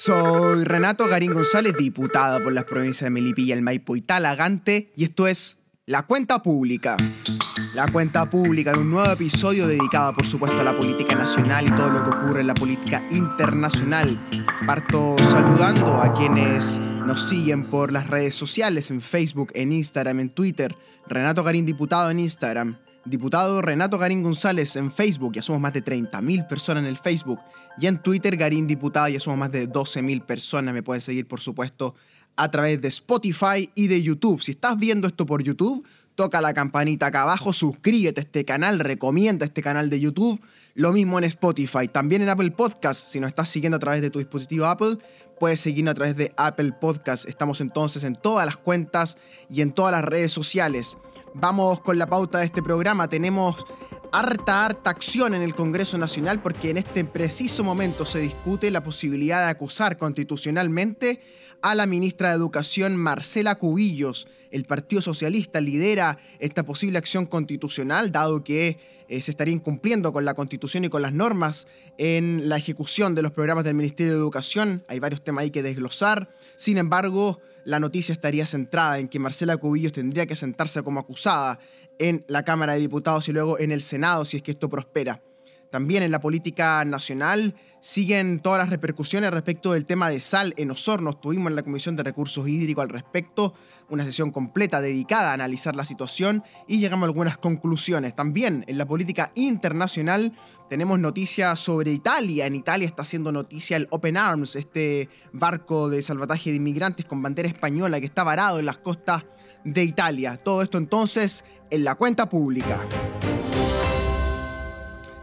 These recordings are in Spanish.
Soy Renato Garín González, diputado por las provincias de Melipilla, el Maipo y Talagante, y esto es La Cuenta Pública. La Cuenta Pública en un nuevo episodio dedicado, por supuesto, a la política nacional y todo lo que ocurre en la política internacional. Parto saludando a quienes nos siguen por las redes sociales, en Facebook, en Instagram, en Twitter. Renato Garín, diputado en Instagram. Diputado Renato Garín González en Facebook, ya somos más de 30.000 personas en el Facebook. Y en Twitter, Garín Diputado, ya somos más de 12.000 personas. Me pueden seguir, por supuesto, a través de Spotify y de YouTube. Si estás viendo esto por YouTube, toca la campanita acá abajo, suscríbete a este canal, recomienda este canal de YouTube. Lo mismo en Spotify, también en Apple Podcast. Si nos estás siguiendo a través de tu dispositivo Apple, puedes seguirnos a través de Apple Podcast. Estamos entonces en todas las cuentas y en todas las redes sociales. Vamos con la pauta de este programa. Tenemos harta, harta acción en el Congreso Nacional porque en este preciso momento se discute la posibilidad de acusar constitucionalmente a la ministra de Educación Marcela Cubillos. El Partido Socialista lidera esta posible acción constitucional dado que eh, se estaría incumpliendo con la constitución y con las normas en la ejecución de los programas del Ministerio de Educación. Hay varios temas ahí que desglosar. Sin embargo, la noticia estaría centrada en que Marcela Cubillos tendría que sentarse como acusada en la Cámara de Diputados y luego en el Senado si es que esto prospera. También en la política nacional siguen todas las repercusiones respecto del tema de sal en Osorno. Tuvimos en la Comisión de Recursos Hídricos al respecto una sesión completa dedicada a analizar la situación y llegamos a algunas conclusiones. También en la política internacional tenemos noticias sobre Italia. En Italia está haciendo noticia el Open Arms, este barco de salvataje de inmigrantes con bandera española que está varado en las costas de Italia. Todo esto entonces en la cuenta pública.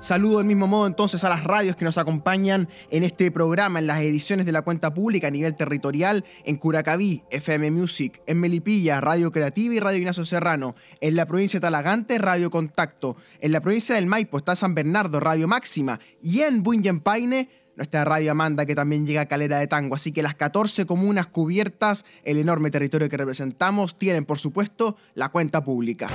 Saludo del mismo modo entonces a las radios que nos acompañan en este programa, en las ediciones de la cuenta pública a nivel territorial, en Curacaví, FM Music, en Melipilla, Radio Creativa y Radio Ignacio Serrano, en la provincia de Talagante, Radio Contacto, en la provincia del Maipo está San Bernardo, Radio Máxima, y en Paine, nuestra radio Amanda que también llega a Calera de Tango. Así que las 14 comunas cubiertas, el enorme territorio que representamos, tienen por supuesto la cuenta pública.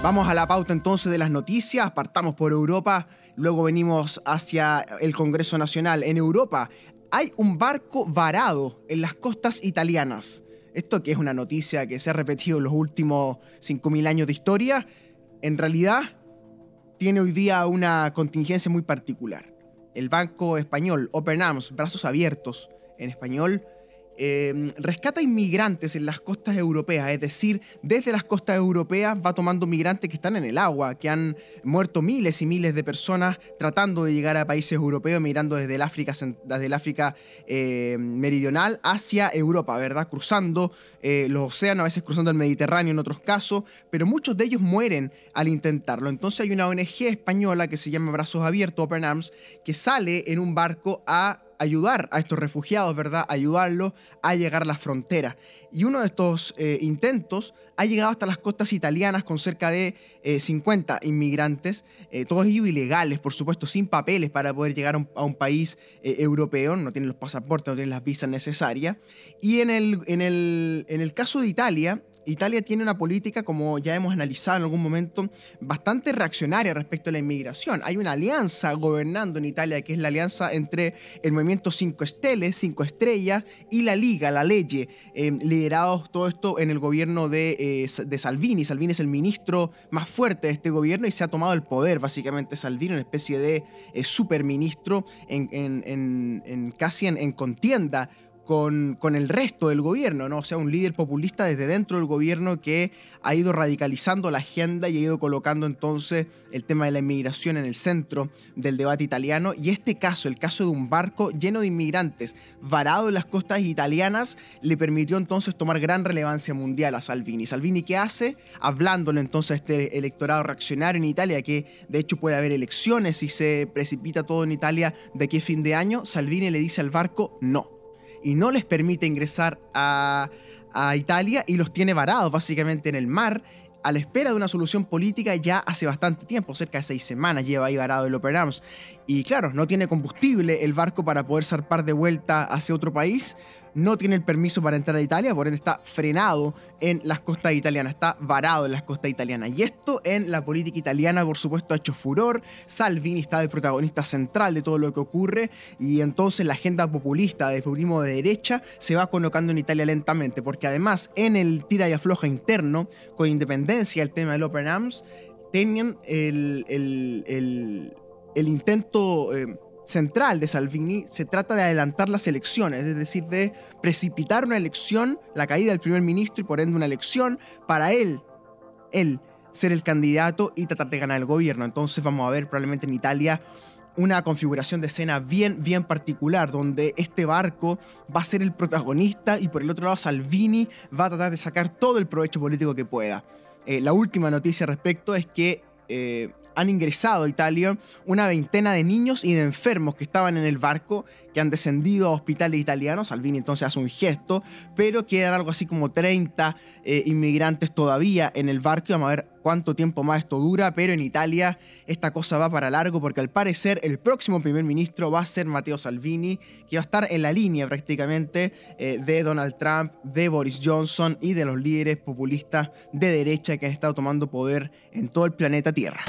Vamos a la pauta entonces de las noticias, partamos por Europa, luego venimos hacia el Congreso Nacional. En Europa hay un barco varado en las costas italianas. Esto que es una noticia que se ha repetido en los últimos 5.000 años de historia, en realidad tiene hoy día una contingencia muy particular. El banco español Open Arms, brazos abiertos en español, Em, rescata inmigrantes en las costas europeas, es decir, desde las costas europeas va tomando migrantes que están en el agua, que han muerto miles y miles de personas tratando de llegar a países europeos, migrando desde el África, África em, meridional hacia Europa, ¿verdad? Cruzando eh, los océanos, a veces cruzando el Mediterráneo en otros casos, pero muchos de ellos mueren al intentarlo. Entonces hay una ONG española que se llama Brazos Abiertos, Open Arms, que sale en un barco a ayudar a estos refugiados, ¿verdad? Ayudarlos a llegar a la frontera. Y uno de estos eh, intentos ha llegado hasta las costas italianas con cerca de 50 eh, inmigrantes, eh, todos ellos ilegales, por supuesto, sin papeles para poder llegar a un, país europeo, no tienen los pasaportes, no tienen las visas necesarias. Y en el, en el, en el caso de Italia, Italia tiene una política, como ya hemos analizado en algún momento, bastante reaccionaria respecto a la inmigración. Hay una alianza gobernando en Italia que es la alianza entre el movimiento 5 Esteles, 5 Estrellas y la Liga, la Ley, eh, liderados todo esto en el gobierno de, eh, de, Salvini. Salvini es el ministro más fuerte de este gobierno y se ha tomado el poder, básicamente, Salvini, una especie de eh, superministro en, casi en contienda con, el resto del gobierno, ¿no? O sea, un líder populista desde dentro del gobierno que ha ido radicalizando la agenda y ha ido colocando entonces el tema de la inmigración en el centro del debate italiano. Y este caso, el caso de un barco lleno de inmigrantes varado en las costas italianas, le permitió entonces tomar gran relevancia mundial a Salvini. Salvini, ¿qué hace? Hablándole entonces a este electorado reaccionario en Italia, que de hecho puede haber elecciones y se precipita todo en Italia de aquí a fin de año, Salvini le dice al barco no y no les permite ingresar a, Italia y los tiene varados básicamente en el mar a la espera de una solución política ya hace bastante tiempo, cerca de seis semanas lleva ahí varado el Operams. Y claro, no tiene combustible el barco para poder zarpar de vuelta hacia otro país, no tiene el permiso para entrar a Italia, por ende está frenado en las costas italianas, está varado en las costas italianas. Y esto en la política italiana, por supuesto, ha hecho furor. Salvini está de protagonista central de todo lo que ocurre y entonces la agenda populista de populismo de derecha se va colocando en Italia lentamente, porque además en el tira y afloja interno, con independencia del tema del Open Arms, tenían el, el, intento... Eh, central de Salvini se trata de adelantar las elecciones, es decir, de precipitar una elección, la caída del primer ministro y por ende una elección para él, él ser el candidato y tratar de ganar el gobierno. Entonces vamos a ver probablemente en Italia una configuración de escena bien, bien particular, donde este barco va a ser el protagonista y por el otro lado Salvini va a tratar de sacar todo el provecho político que pueda. Eh, la última noticia al respecto es que eh, han ingresado a Italia una veintena de niños y de enfermos que estaban en el barco, que han descendido a hospitales italianos. Salvini entonces hace un gesto, pero quedan algo así como 30 eh, inmigrantes todavía en el barco y vamos a ver cuánto tiempo más esto dura, pero en Italia esta cosa va para largo porque al parecer el próximo primer ministro va a ser Matteo Salvini, que va a estar en la línea prácticamente eh, de Donald Trump, de Boris Johnson y de los líderes populistas de derecha que han estado tomando poder en todo el planeta Tierra.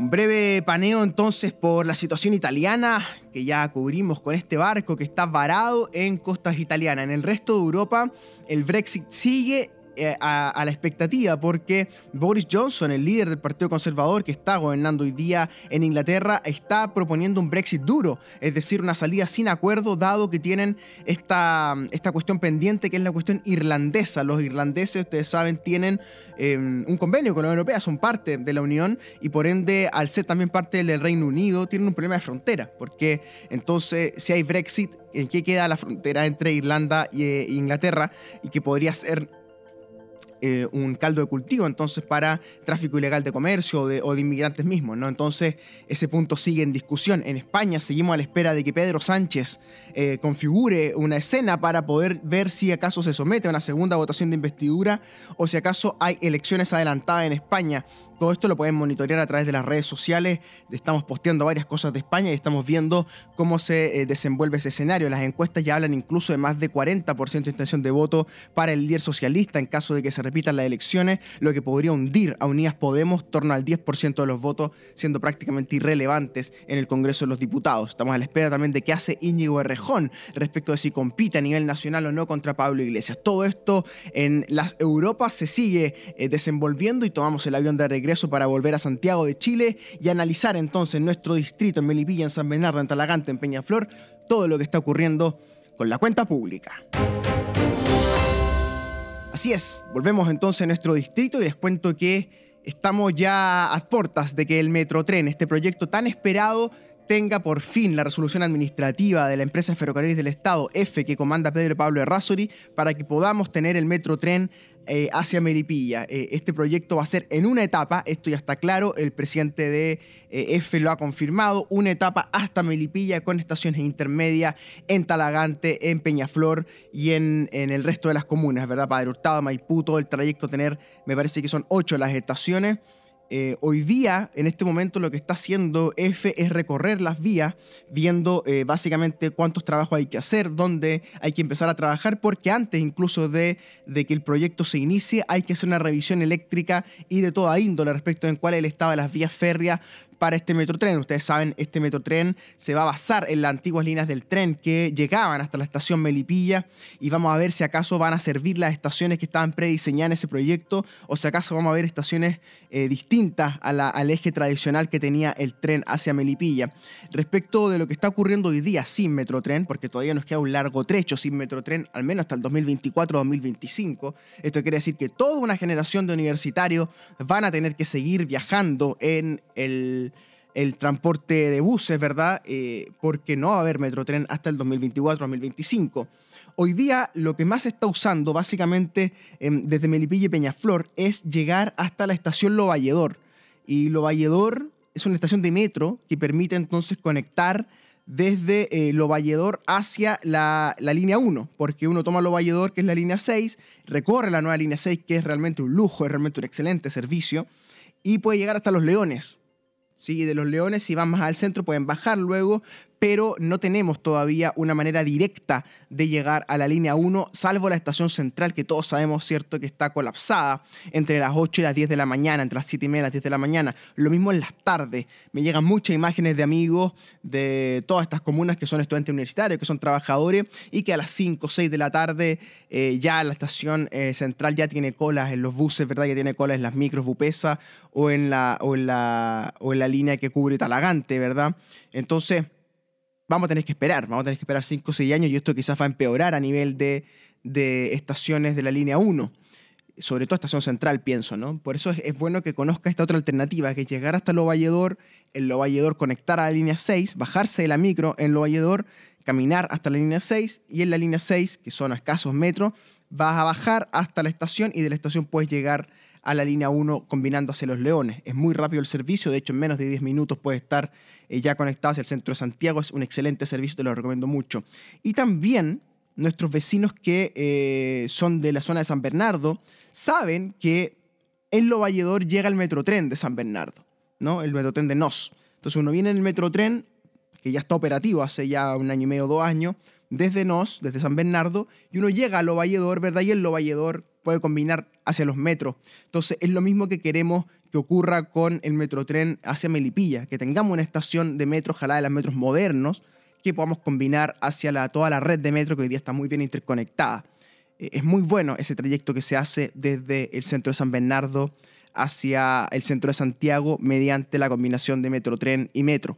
Un breve paneo entonces por la situación italiana que ya cubrimos con este barco que está varado en costas italianas. En el resto de Europa el Brexit sigue eh, a, la expectativa porque Boris Johnson, el líder del Partido Conservador que está gobernando hoy día en Inglaterra, está proponiendo un Brexit duro, es decir, una salida sin acuerdo dado que tienen esta, esta cuestión pendiente que es la cuestión irlandesa. Los irlandeses, ustedes saben, tienen em, un convenio con la Unión Europea, son parte de la Unión y por ende, al ser también parte del Reino Unido, tienen un problema de frontera, porque entonces si hay Brexit, ¿en qué queda la frontera entre Irlanda e Inglaterra? Y que podría ser eh, un caldo de cultivo entonces para tráfico ilegal de comercio o de, inmigrantes mismos, ¿no? Entonces ese punto sigue en discusión. En España seguimos a la espera de que Pedro Sánchez eh, configure una escena para poder ver si acaso se somete a una segunda votación de investidura o si acaso hay elecciones adelantadas en España. Todo esto lo pueden monitorear a través de las redes sociales. Estamos posteando varias cosas de España y estamos viendo cómo se eh, desenvuelve ese escenario. Las encuestas ya hablan incluso de más de 40% de intención de voto para el líder socialista en caso de que se repitan las elecciones, lo que podría hundir a Unidas Podemos torno al 10% de los votos, siendo prácticamente irrelevantes en el Congreso de los Diputados. Estamos a la espera también de qué hace Íñigo Errejón respecto de si compite a nivel nacional o no contra Pablo Iglesias. Todo esto en las Europas se sigue eh, desenvolviendo y tomamos el avión de regreso para volver a Santiago de Chile y analizar entonces nuestro distrito en Melipilla, en San Bernardo, en Talagante, en Peñaflor, todo lo que está ocurriendo con la cuenta pública. Así es, volvemos entonces a nuestro distrito y les cuento que estamos ya a puertas de que el Metrotren, este proyecto tan esperado, tenga por fin la resolución administrativa de la empresa Ferrocarriles del Estado, F, que comanda Pedro Pablo Errázuri, para que podamos tener el Metrotren eh, hacia Melipilla. Eh, este proyecto va a ser en una etapa, esto ya está claro, el presidente de eh, F lo ha confirmado, una etapa hasta Melipilla con estaciones intermedias en Talagante, en Peñaflor y en, en el resto de las comunas, ¿verdad? Padre Hurtado, Maipú, todo el trayecto tener, me parece que son ocho las estaciones. Eh, hoy día, en este momento, lo que está haciendo F es recorrer las vías, viendo eh, básicamente cuántos trabajos hay que hacer, dónde hay que empezar a trabajar, porque antes incluso de, de, que el proyecto se inicie, hay que hacer una revisión eléctrica y de toda índole respecto en cuál es el estado de las vías férreas para este metrotren. Ustedes saben, este metrotren se va a basar en las antiguas líneas del tren que llegaban hasta la estación Melipilla y vamos a ver si acaso van a servir las estaciones que estaban prediseñadas en ese proyecto o si acaso vamos a ver estaciones eh, distintas al eje tradicional que tenía el tren hacia Melipilla. Respecto de lo que está ocurriendo hoy día sin metrotren, porque todavía nos queda un largo trecho sin metrotren, al menos hasta el 2024-2025, esto quiere decir que toda una generación de universitarios van a tener que seguir viajando en el el, transporte de buses, ¿verdad? Eh, porque no va a haber metrotren hasta el 2024-2025. Hoy día lo que más se está usando básicamente em, desde Melipilla y Peñaflor es llegar hasta la estación Lo Valledor. Y Lo Valledor es una estación de metro que permite entonces conectar desde eh, Lo Valledor hacia la, la, línea 1, porque uno toma Lo Valledor, que es la línea 6, recorre la nueva línea 6, que es realmente un lujo, es realmente un excelente servicio, y puede llegar hasta Los Leones, ¿sí? de los leones, si van más al centro pueden bajar luego, pero no tenemos todavía una manera directa de llegar a la línea 1, salvo la estación central, que todos sabemos, ¿cierto?, que está colapsada entre las 8 y las 10 de la mañana, entre las 7 y media y las 10 de la mañana. Lo mismo en las tardes. Me llegan muchas imágenes de amigos de todas estas comunas que son estudiantes universitarios, que son trabajadores, y que a las 5 o 6 de la tarde eh, ya la estación eh, central ya tiene colas en los buses, ¿verdad?, ya tiene colas en las micros Bupesa o en la, o en la, o en la línea que cubre Talagante, ¿verdad? Entonces vamos a tener que esperar, vamos a tener que esperar 5 o 6 años y esto quizás va a empeorar a nivel de, estaciones de la línea 1 sobre todo estación central, pienso, ¿no? Por eso es, bueno que conozca esta otra alternativa, que es llegar hasta Lo Valledor, en Lo conectar a la línea 6, bajarse de la micro en Lo Valledor, caminar hasta la línea 6 y en la línea 6, que son escasos metros, vas a bajar hasta la estación y de la estación puedes llegar a la línea 1 combinando hacia Los Leones. Es muy rápido el servicio, de hecho en menos de 10 minutos puede estar eh, ya conectado hacia el centro de Santiago. Es un excelente servicio, te lo recomiendo mucho. Y también nuestros vecinos que eh, son de la zona de San Bernardo saben que en Lo Valledor llega el metrotren de San Bernardo, ¿no? el metrotren de Nos. Entonces uno viene en el metrotren, que ya está operativo hace ya un año y medio, dos años, desde Nos, desde San Bernardo, y uno llega a Lo Valledor, ¿verdad? Y en Lo Valledor puede combinar hacia los metros. Entonces es lo mismo que queremos que ocurra con el metrotren hacia Melipilla, que tengamos una estación de metro, ojalá de los metros modernos, que podamos combinar hacia toda la red de metro que hoy día está muy bien interconectada. Eh, es muy bueno ese trayecto que se hace desde el centro de San Bernardo hacia el centro de Santiago mediante la combinación de metrotren y metro.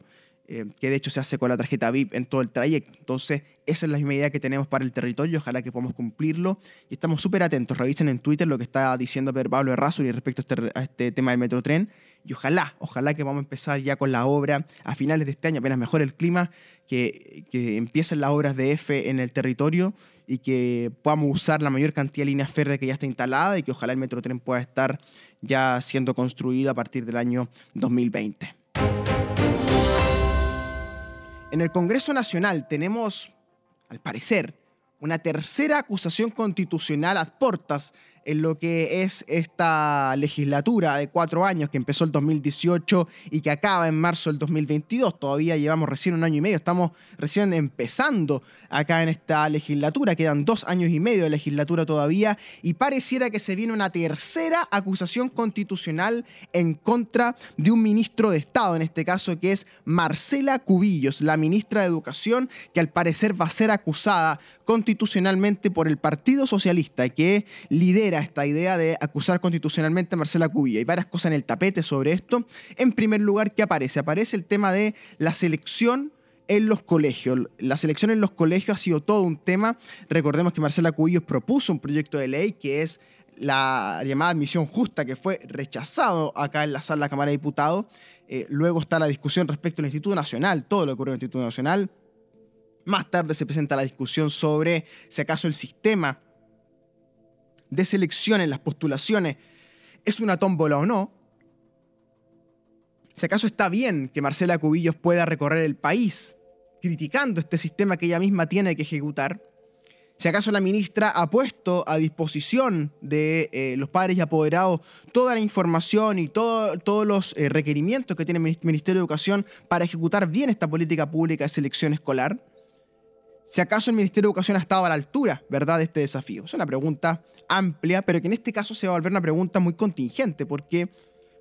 Eh, que de hecho se hace con la tarjeta VIP en todo el trayecto. Entonces, esa es la misma idea que tenemos para el territorio, ojalá que podamos cumplirlo. Y estamos súper atentos, revisen en Twitter lo que está diciendo Pablo Errázuriz respecto a este, a este tema del metrotren. Y ojalá, ojalá que vamos a empezar ya con la obra a finales de este año, apenas mejor el clima, que, que empiecen las obras de F en el territorio y que podamos usar la mayor cantidad de líneas férreas que ya está instalada y que ojalá el metrotren pueda estar ya siendo construido a partir del año 2020. En el Congreso Nacional tenemos, al parecer, una tercera acusación constitucional a portas en lo que es esta legislatura de cuatro años que empezó el 2018 y que acaba en marzo del 2022. Todavía llevamos recién un año y medio, estamos recién empezando acá en esta legislatura, quedan dos años y medio de legislatura todavía y pareciera que se viene una tercera acusación constitucional en contra de un ministro de Estado, en este caso que es Marcela Cubillos, la ministra de Educación, que al parecer va a ser acusada constitucionalmente por el Partido Socialista, que lidera esta idea de acusar constitucionalmente a Marcela Cubilla. Hay varias cosas en el tapete sobre esto. En primer lugar, ¿qué aparece? Aparece el tema de la selección en los colegios. La selección en los colegios ha sido todo un tema. Recordemos que Marcela Cubillos propuso un proyecto de ley que es la llamada admisión justa que fue rechazado acá en la sala de la Cámara de Diputados. Eh, luego está la discusión respecto al Instituto Nacional, todo lo que ocurrió en el Instituto Nacional. Más tarde se presenta la discusión sobre si acaso el sistema de selección en las postulaciones es una tómbola o no, si acaso está bien que Marcela Cubillos pueda recorrer el país criticando este sistema que ella misma tiene que ejecutar, si acaso la ministra ha puesto a disposición de eh, los padres y apoderados toda la información y todos los eh, requerimientos que tiene el Ministerio de Educación para ejecutar bien esta política pública de selección escolar, si acaso el Ministerio de Educación ha estado a la altura, ¿verdad?, de este desafío. Es una pregunta amplia, pero que en este caso se va a volver una pregunta muy contingente, porque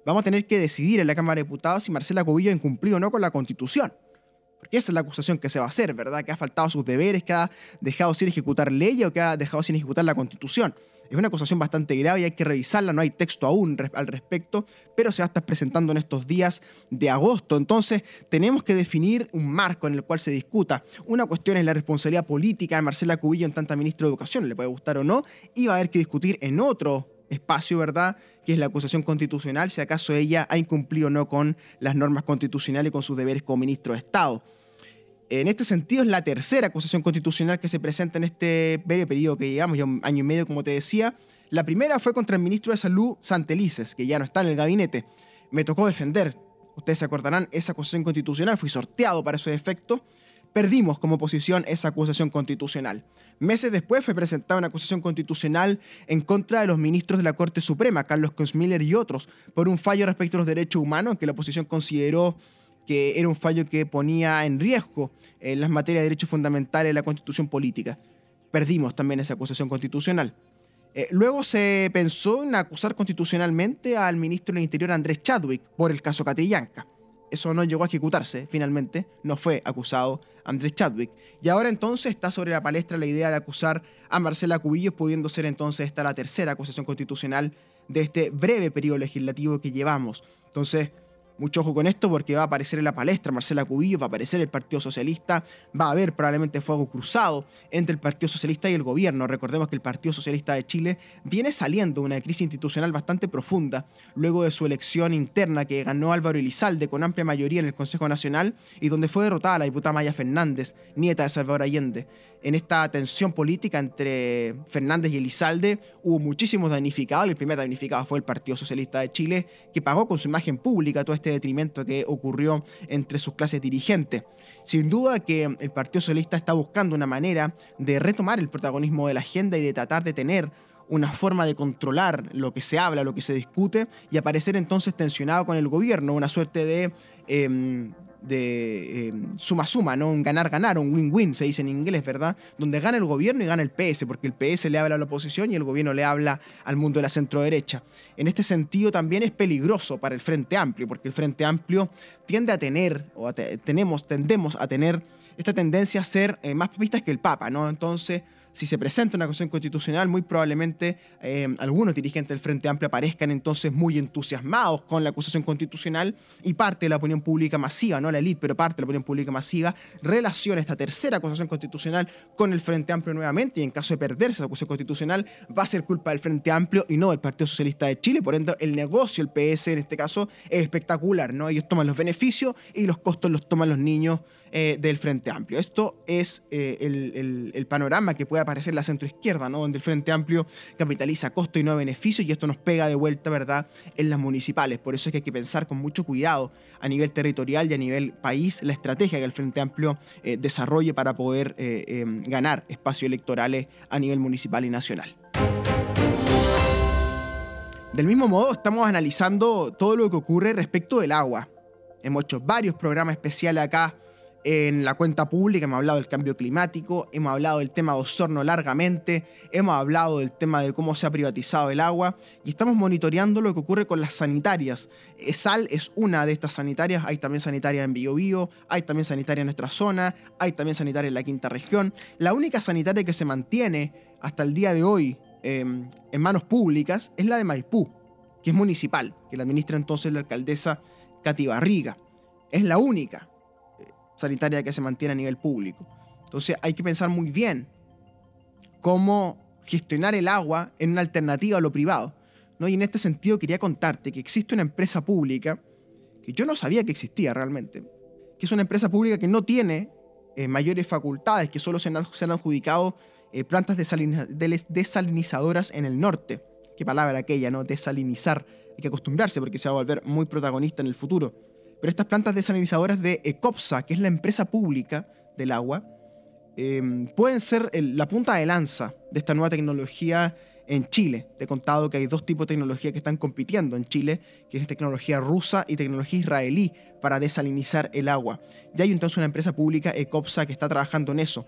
vamos a tener que decidir en la Cámara de Diputados si Marcela Cubillo incumplió o no con la Constitución. Porque esa es la acusación que se va a hacer, ¿verdad? Que ha faltado sus deberes, que ha dejado sin ejecutar leyes o que ha dejado sin ejecutar la Constitución. Es una acusación bastante grave y hay que revisarla, no hay texto aún al respecto, pero se va a estar presentando en estos días de agosto. Entonces, tenemos que definir un marco en el cual se discuta. Una cuestión es la responsabilidad política de Marcela Cubillo en tanta ministra de Educación, le puede gustar o no, y va a haber que discutir en otro espacio, ¿verdad? Que es la acusación constitucional, si acaso ella ha incumplido o no con las normas constitucionales y con sus deberes como ministro de Estado. En este sentido, es la tercera acusación constitucional que se presenta en este periodo que llevamos, ya un año y medio, como te decía. La primera fue contra el ministro de Salud, Santelices, que ya no está en el gabinete. Me tocó defender, ustedes se acordarán, esa acusación constitucional, fui sorteado para ese efecto. Perdimos como oposición esa acusación constitucional. Meses después fue presentada una acusación constitucional en contra de los ministros de la Corte Suprema, Carlos Consmiller y otros, por un fallo respecto a los derechos humanos que la oposición consideró que era un fallo que ponía en riesgo en las materias de derechos fundamentales de la constitución política. Perdimos también esa acusación constitucional. Eh, luego se pensó en acusar constitucionalmente al ministro del Interior Andrés Chadwick por el caso Catillanca. Eso no llegó a ejecutarse, finalmente, no fue acusado Andrés Chadwick. Y ahora entonces está sobre la palestra la idea de acusar a Marcela Cubillos, pudiendo ser entonces esta la tercera acusación constitucional de este breve periodo legislativo que llevamos. Entonces, mucho ojo con esto porque va a aparecer en la palestra Marcela Cubillo, va a aparecer el Partido Socialista, va a haber probablemente fuego cruzado entre el Partido Socialista y el gobierno. Recordemos que el Partido Socialista de Chile viene saliendo de una crisis institucional bastante profunda luego de su elección interna que ganó Álvaro Elizalde con amplia mayoría en el Consejo Nacional y donde fue derrotada la diputada Maya Fernández, nieta de Salvador Allende en esta tensión política entre Fernández y Elizalde hubo muchísimos damnificados el primer damnificado fue el Partido Socialista de Chile, que pagó con su imagen pública todo este detrimento que ocurrió entre sus clases dirigentes. Sin duda que el Partido Socialista está buscando una manera de retomar el protagonismo de la agenda y de tratar de tener una forma de controlar lo que se habla, lo que se discute, y aparecer entonces tensionado con el gobierno, una suerte de em, de eh, suma suma, ¿no? Un ganar-ganar, un win-win, se dice en inglés, ¿verdad? Donde gana el gobierno y gana el PS, porque el PS le habla a la oposición y el gobierno le habla al mundo de la centro-derecha. En este sentido también es peligroso para el Frente Amplio, porque el Frente Amplio tiende a tener, o tenemos, tendemos a tener esta tendencia a ser eh, más papistas que el Papa, ¿no? Entonces si se presenta una acusación constitucional, muy probablemente eh, algunos dirigentes del Frente Amplio aparezcan entonces muy entusiasmados con la acusación constitucional y parte de la opinión pública masiva, no la élite, pero parte de la opinión pública masiva, relaciona esta tercera acusación constitucional con el Frente Amplio nuevamente y en caso de perderse la acusación constitucional va a ser culpa del Frente Amplio y no del Partido Socialista de Chile, por ende el negocio, el PS en este caso, es espectacular, ¿no? Ellos toman los beneficios y los costos los toman los niños eh, del Frente Amplio. Esto es eh, el, panorama que puede aparecer en la centroizquierda, ¿no? donde el Frente Amplio capitaliza costo y no beneficio y esto nos pega de vuelta ¿verdad? en las municipales. Por eso es que hay que pensar con mucho cuidado a nivel territorial y a nivel país la estrategia que el Frente Amplio eh, desarrolle para poder em, ganar espacios electorales a nivel municipal y nacional. Del mismo modo, estamos analizando todo lo que ocurre respecto del agua. Hemos hecho varios programas especiales acá en la cuenta pública, hemos hablado del cambio climático, hemos hablado del tema de Osorno largamente, hemos hablado del tema de cómo se ha privatizado el agua y estamos monitoreando lo que ocurre con las sanitarias. Sal es una de estas sanitarias, hay también sanitarias en Biobío, hay también sanitarias en nuestra zona, hay también sanitarias en la quinta región. La única sanitaria que se mantiene hasta el día de hoy em, en manos públicas es la de Maipú, que es municipal, que la administra entonces la alcaldesa Cati Barriga. Es la única sanitaria que se mantiene a nivel público. Entonces hay que pensar muy bien cómo gestionar el agua en una alternativa a lo privado. ¿no? Y en este sentido quería contarte que existe una empresa pública que yo no sabía que existía realmente, que es una empresa pública que no tiene eh, mayores facultades, que solo se han, adjudicado eh, plantas desalinizadoras en el norte. Qué palabra aquella, ¿no? Desalinizar. Hay que acostumbrarse porque se va a volver muy protagonista en el futuro. Pero estas plantas desalinizadoras de Ecopsa, que es la empresa pública del agua, em, pueden ser la punta de lanza de esta nueva tecnología en Chile. Te he contado que hay dos tipos de tecnología que están compitiendo en Chile, que es tecnología rusa y tecnología israelí para desalinizar el agua. Ya hay entonces una empresa pública, Ecopsa, que está trabajando en eso.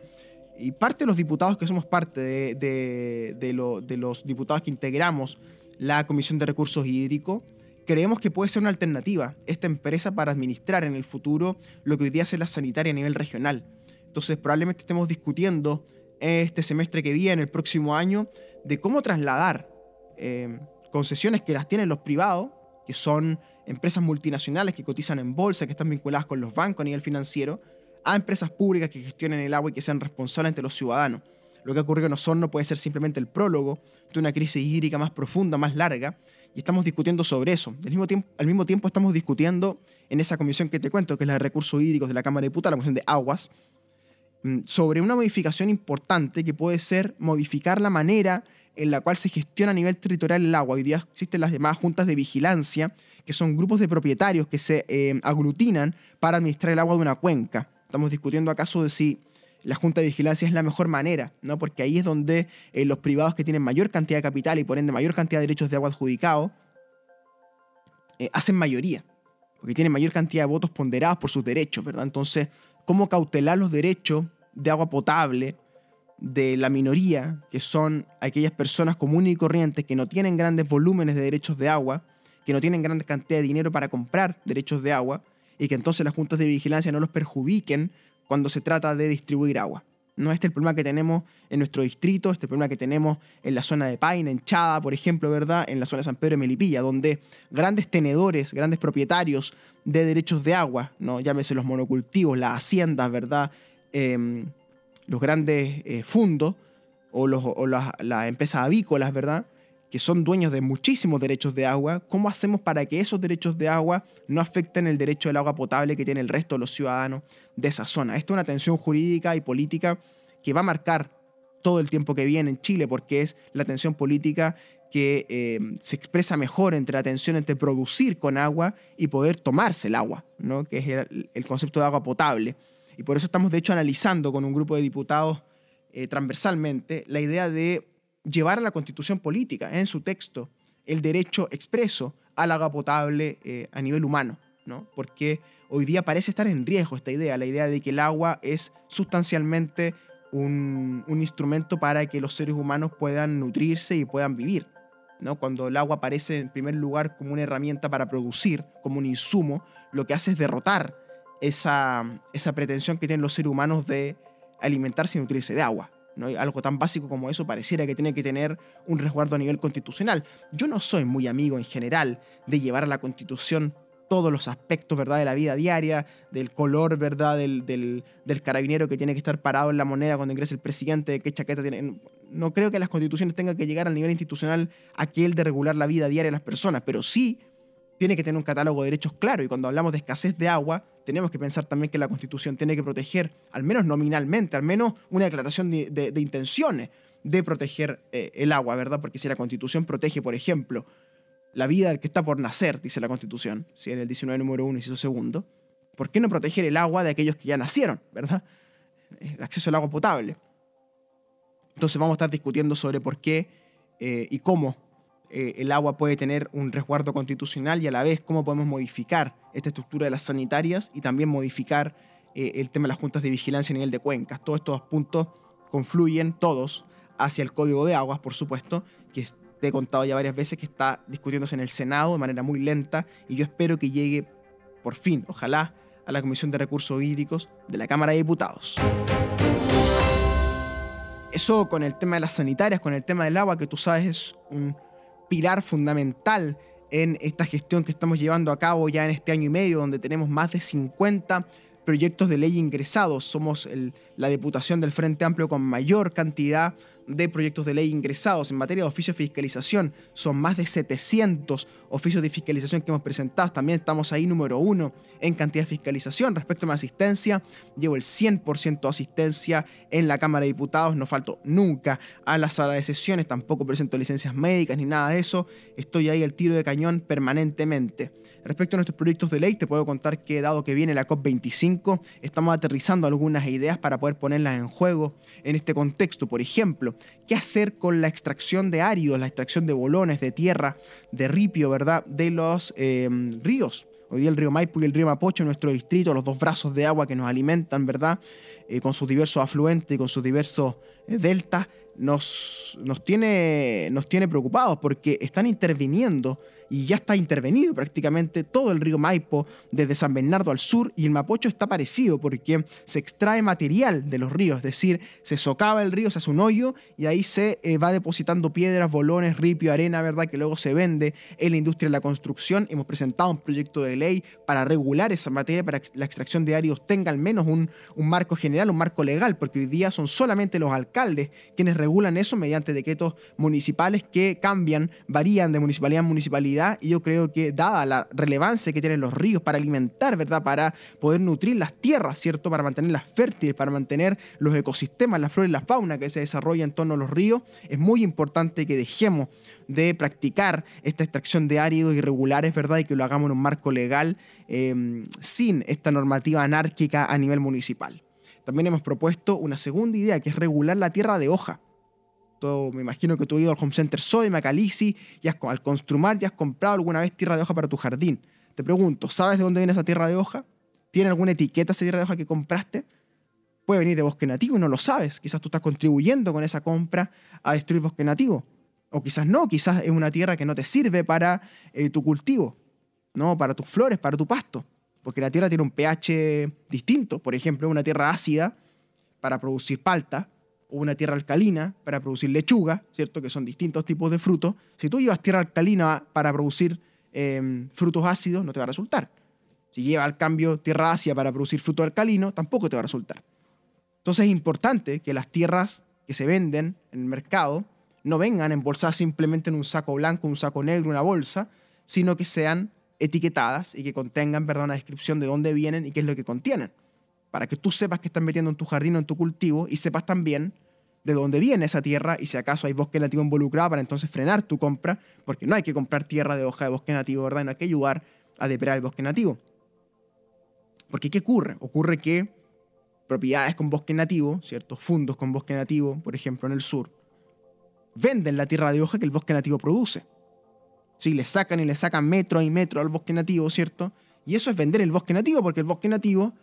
Y parte de los diputados que somos parte de los diputados que integramos la Comisión de Recursos Hídricos, creemos que puede ser una alternativa esta empresa para administrar en el futuro lo que hoy día hace la sanitaria a nivel regional. Entonces probablemente estemos discutiendo este semestre que viene, el próximo año, de cómo trasladar eh, concesiones que las tienen los privados, que son empresas multinacionales que cotizan en bolsa, que están vinculadas con los bancos a nivel financiero, a empresas públicas que gestionen el agua y que sean responsables ante los ciudadanos. Lo que ha ocurrido en Osorno puede ser simplemente el prólogo de una crisis hídrica más profunda, más larga, y estamos discutiendo sobre eso. Al mismo, tiempo, estamos discutiendo en esa comisión que te cuento, que es la de recursos hídricos de la Cámara de Diputados, la comisión de aguas, mm, sobre una modificación importante que puede ser modificar la manera en la cual se gestiona a nivel territorial el agua. Hoy día existen las llamadas juntas de vigilancia, que son grupos de propietarios que se eh, aglutinan para administrar el agua de una cuenca. Estamos discutiendo acaso de si la Junta de Vigilancia es la mejor manera, ¿no? porque ahí es donde eh, los privados que tienen mayor cantidad de capital y por ende mayor cantidad de derechos de agua adjudicados eh, hacen mayoría. porque tienen mayor cantidad de votos ponderados por sus derechos, ¿verdad? Entonces, ¿cómo cautelar los derechos de agua potable de la minoría, que son aquellas personas comunes y corrientes que no tienen grandes volúmenes de derechos de agua, que no tienen grandes cantidades de dinero para comprar derechos de agua, y que entonces las juntas de vigilancia no los perjudiquen cuando se trata de distribuir agua. No este es el problema que tenemos en nuestro distrito, este es el problema que tenemos en la zona de Paine, en Chada, por ejemplo, ¿verdad? En la zona de San Pedro de Melipilla, donde grandes tenedores, grandes propietarios de derechos de agua, ¿no? Llámese los monocultivos, las haciendas, ¿verdad? Em, los grandes eh, fundos o, los, o las, las empresas avícolas, ¿verdad? Que son dueños de muchísimos derechos de agua, ¿cómo hacemos para que esos derechos de agua no afecten el derecho del agua potable que tiene el resto de los ciudadanos de esa zona? Esto es una tensión jurídica y política que va a marcar todo el tiempo que viene en Chile, porque es la tensión política que eh, se expresa mejor entre la tensión entre producir con agua y poder tomarse el agua, ¿no? que es el, concepto de agua potable. Y por eso estamos, de hecho, analizando con un grupo de diputados eh, transversalmente la idea de llevar a la constitución política en su texto el derecho expreso al agua potable eh, a nivel humano, ¿no? Porque hoy día parece estar en riesgo esta idea, la idea de que el agua es sustancialmente un, un instrumento para que los seres humanos puedan nutrirse y puedan vivir. ¿no? Cuando el agua aparece en primer lugar como una herramienta para producir, como un insumo, lo que hace es derrotar esa, esa pretensión que tienen los seres humanos de alimentarse y nutrirse de agua. ¿No? Algo tan básico como eso pareciera que tiene que tener un resguardo a nivel constitucional. Yo no soy muy amigo en general de llevar a la constitución todos los aspectos ¿verdad? de la vida diaria, del color ¿verdad? Del, del, del, carabinero que tiene que estar parado en la moneda cuando ingresa el presidente, qué chaqueta tiene. No creo que las constituciones tengan que llegar al nivel institucional aquel de regular la vida diaria de las personas, pero sí tiene que tener un catálogo de derechos claro y cuando hablamos de escasez de agua, tenemos que pensar también que la Constitución tiene que proteger, al menos nominalmente, al menos una declaración de, intenciones de proteger eh, el agua, ¿verdad? Porque si la Constitución protege, por ejemplo, la vida del que está por nacer, dice la Constitución, si en el 19 número 1 y su segundo, ¿por qué no proteger el agua de aquellos que ya nacieron, ¿verdad? El acceso al agua potable. Entonces vamos a estar discutiendo sobre por qué eh, y cómo eh, el agua puede tener un resguardo constitucional y a la vez cómo podemos modificar esta estructura de las sanitarias y también modificar eh, el tema de las juntas de vigilancia a nivel de cuencas. Todos estos puntos confluyen todos hacia el código de aguas, por supuesto, que te he contado ya varias veces que está discutiéndose en el Senado de manera muy lenta y yo espero que llegue por fin, ojalá, a la Comisión de Recursos Hídricos de la Cámara de Diputados. Eso con el tema de las sanitarias, con el tema del agua, que tú sabes es un pilar fundamental en esta gestión que estamos llevando a cabo ya en este año y medio, donde tenemos más de 50 proyectos de ley ingresados. Somos el, la Diputación del Frente Amplio con mayor cantidad de proyectos de ley ingresados en materia de oficio de fiscalización. Son más de 700 oficios de fiscalización que hemos presentado. También estamos ahí número uno en cantidad de fiscalización. Respecto a mi asistencia, llevo el 100% de asistencia en la Cámara de Diputados. No falto nunca a la sala de sesiones. Tampoco presento licencias médicas ni nada de eso. Estoy ahí al tiro de cañón permanentemente. Respecto a nuestros proyectos de ley, te puedo contar que dado que viene la COP25, estamos aterrizando algunas ideas para poder ponerlas en juego en este contexto. Por ejemplo, qué hacer con la extracción de áridos, la extracción de bolones, de tierra, de ripio, ¿verdad?, de los eh, ríos. Hoy día el río Maipo y el río Mapocho nuestro distrito, los dos brazos de agua que nos alimentan, ¿verdad? Eh, con sus diversos afluentes y con sus diversos eh, deltas, nos, nos, tiene, nos tiene preocupados porque están interviniendo y ya está intervenido prácticamente todo el río Maipo desde San Bernardo al sur y el Mapocho está parecido porque se extrae material de los ríos, es decir, se socava el río, se hace un hoyo y ahí se eh, va depositando piedras, bolones, ripio, arena, ¿verdad? Que luego se vende en la industria de la construcción. Hemos presentado un proyecto de ley para regular esa materia, para que la extracción de áridos tenga al menos un, un marco general, un marco legal, porque hoy día son solamente los alcaldes quienes regulan eso mediante decretos municipales que cambian, varían de municipalidad en municipalidad y yo creo que dada la relevancia que tienen los ríos para alimentar, ¿verdad? Para poder nutrir las tierras, ¿cierto? Para mantenerlas fértiles, para mantener los ecosistemas, la flora y la fauna que se desarrolla en torno a los ríos, es muy importante que dejemos de practicar esta extracción de áridos irregulares, ¿verdad? Y que lo hagamos en un marco legal eh, sin esta normativa anárquica a nivel municipal. También hemos propuesto una segunda idea, que es regular la tierra de hoja me imagino que tú has ido al Home Center Soy, Macalisi, y has, al Construmar ya has comprado alguna vez tierra de hoja para tu jardín. Te pregunto, ¿sabes de dónde viene esa tierra de hoja? ¿Tiene alguna etiqueta esa tierra de hoja que compraste? Puede venir de bosque nativo y no lo sabes. Quizás tú estás contribuyendo con esa compra a destruir bosque nativo. O quizás no, quizás es una tierra que no te sirve para eh, tu cultivo, no para tus flores, para tu pasto. Porque la tierra tiene un pH distinto. Por ejemplo, una tierra ácida para producir palta, o una tierra alcalina para producir lechuga, ¿cierto? Que son distintos tipos de frutos. Si tú llevas tierra alcalina para producir em, frutos ácidos, no te va a resultar. Si llevas al cambio tierra ácida para producir fruto alcalino, tampoco te va a resultar. Entonces es importante que las tierras que se venden en el mercado no vengan embolsadas simplemente en un saco blanco, un saco negro, una bolsa, sino que sean etiquetadas y que contengan ¿verdad? una descripción de dónde vienen y qué es lo que contienen. Para que tú sepas que están metiendo en tu jardín o en tu cultivo y sepas también de dónde viene esa tierra y si acaso hay bosque nativo involucrado para entonces frenar tu compra, porque no hay que comprar tierra de hoja de bosque nativo, ¿verdad? No hay que ayudar a depredar el bosque nativo. Porque ¿qué ocurre? Ocurre que propiedades con bosque nativo, ciertos fundos con bosque nativo, por ejemplo en el sur, venden la tierra de hoja que el bosque nativo produce. Sí, le sacan y le sacan metro y metro al bosque nativo, ¿cierto? Y eso es vender el bosque nativo, porque el bosque nativo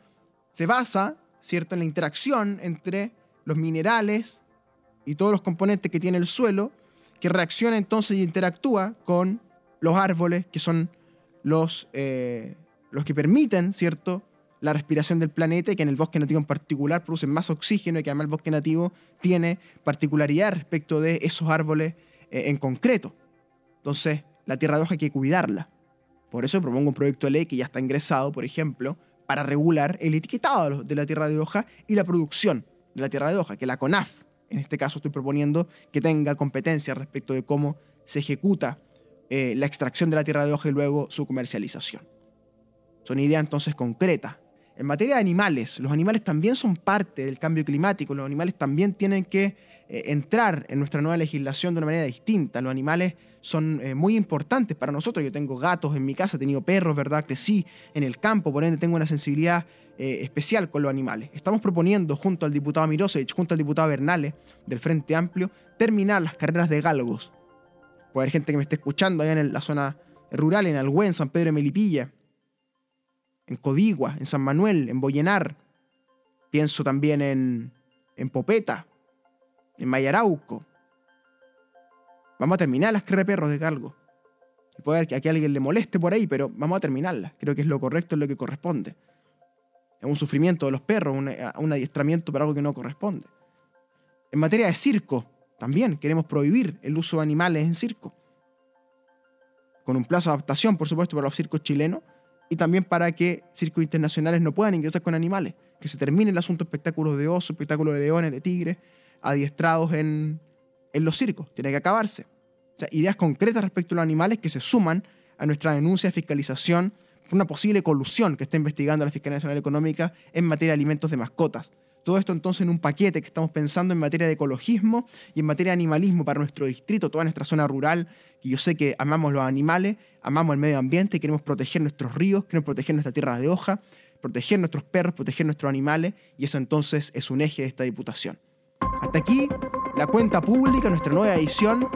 se basa, ¿cierto?, en la interacción entre los minerales y todos los componentes que tiene el suelo, que reacciona entonces y interactúa con los árboles, que son los, eh, los que permiten, ¿cierto?, la respiración del planeta y que en el bosque nativo en particular producen más oxígeno y que además el bosque nativo tiene particularidad respecto de esos árboles eh, en concreto. Entonces, la tierra de hoja hay que cuidarla. Por eso propongo un proyecto de ley que ya está ingresado, por ejemplo, para regular el etiquetado de la tierra de hoja y la producción de la tierra de hoja, que la CONAF, en este caso estoy proponiendo que tenga competencia respecto de cómo se ejecuta eh, la extracción de la tierra de hoja y luego su comercialización. Son ideas entonces concretas. En materia de animales, los animales también son parte del cambio climático, los animales también tienen que eh, entrar en nuestra nueva legislación de una manera distinta. Los animales son eh, muy importantes para nosotros. Yo tengo gatos en mi casa, he tenido perros, ¿verdad? Crecí en el campo, por ende tengo una sensibilidad eh, especial con los animales. Estamos proponiendo, junto al diputado Mirosevich, junto al diputado Bernales del Frente Amplio, terminar las carreras de galgos. Puede haber gente que me esté escuchando allá en la zona rural, en Algüen, San Pedro de Melipilla, en Codigua, en San Manuel, en Boyenar. Pienso también en, en Popeta, en Mayarauco. Vamos a terminar las carreras de galgos. Puede que a alguien le moleste por ahí, pero vamos a terminarlas. Creo que es lo correcto, es lo que corresponde es un sufrimiento de los perros, un, un adiestramiento para algo que no corresponde. En materia de circo, también queremos prohibir el uso de animales en circo. Con un plazo de adaptación, por supuesto, para los circos chilenos y también para que circos internacionales no puedan ingresar con animales. Que se termine el asunto de espectáculos de osos, espectáculos de leones, de tigres, adiestrados en, en los circos. Tiene que acabarse. ideas concretas respecto a los animales que se suman a nuestra denuncia de fiscalización una posible colusión que está investigando la Fiscalía Nacional Económica en materia de alimentos de mascotas. Todo esto entonces en un paquete que estamos pensando en materia de ecologismo y en materia de animalismo para nuestro distrito, toda nuestra zona rural, que yo sé que amamos los animales, amamos el medio ambiente, queremos proteger nuestros ríos, queremos proteger nuestra tierra de hoja, proteger nuestros perros, proteger nuestros animales, y eso entonces es un eje de esta diputación. Hasta aquí la cuenta pública, nuestra nueva edición,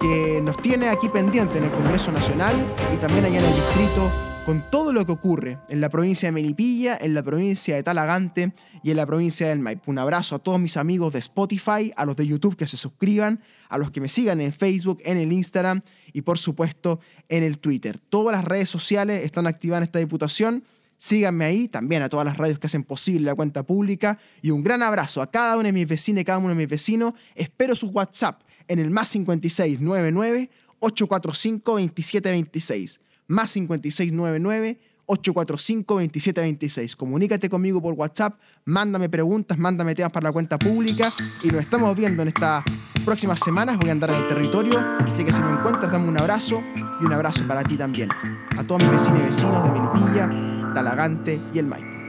que nos tiene aquí pendiente en el Congreso Nacional y también allá en el distrito con todo lo que ocurre en la provincia de Melipilla, en la provincia de Talagante y en la provincia del Maipo. Un abrazo a todos mis amigos de Spotify, a los de YouTube que se suscriban, a los que me sigan en Facebook, en el Instagram y por supuesto en el Twitter. Todas las redes sociales están activadas en esta diputación. Síganme ahí, también a todas las radios que hacen posible la cuenta pública. Y un gran abrazo a cada uno de mis vecinos y cada uno de mis vecinos. Espero su WhatsApp en el más 5699 845 2726 más 5699 845 2726. Comunícate conmigo por WhatsApp, mándame preguntas, mándame temas para la cuenta pública y nos estamos viendo en estas próximas semanas. Voy a andar en el territorio, así que si me encuentras, dame un abrazo y un abrazo para ti también. A todos mis vecinos y vecinos de Melipilla, Talagante y el Maipo.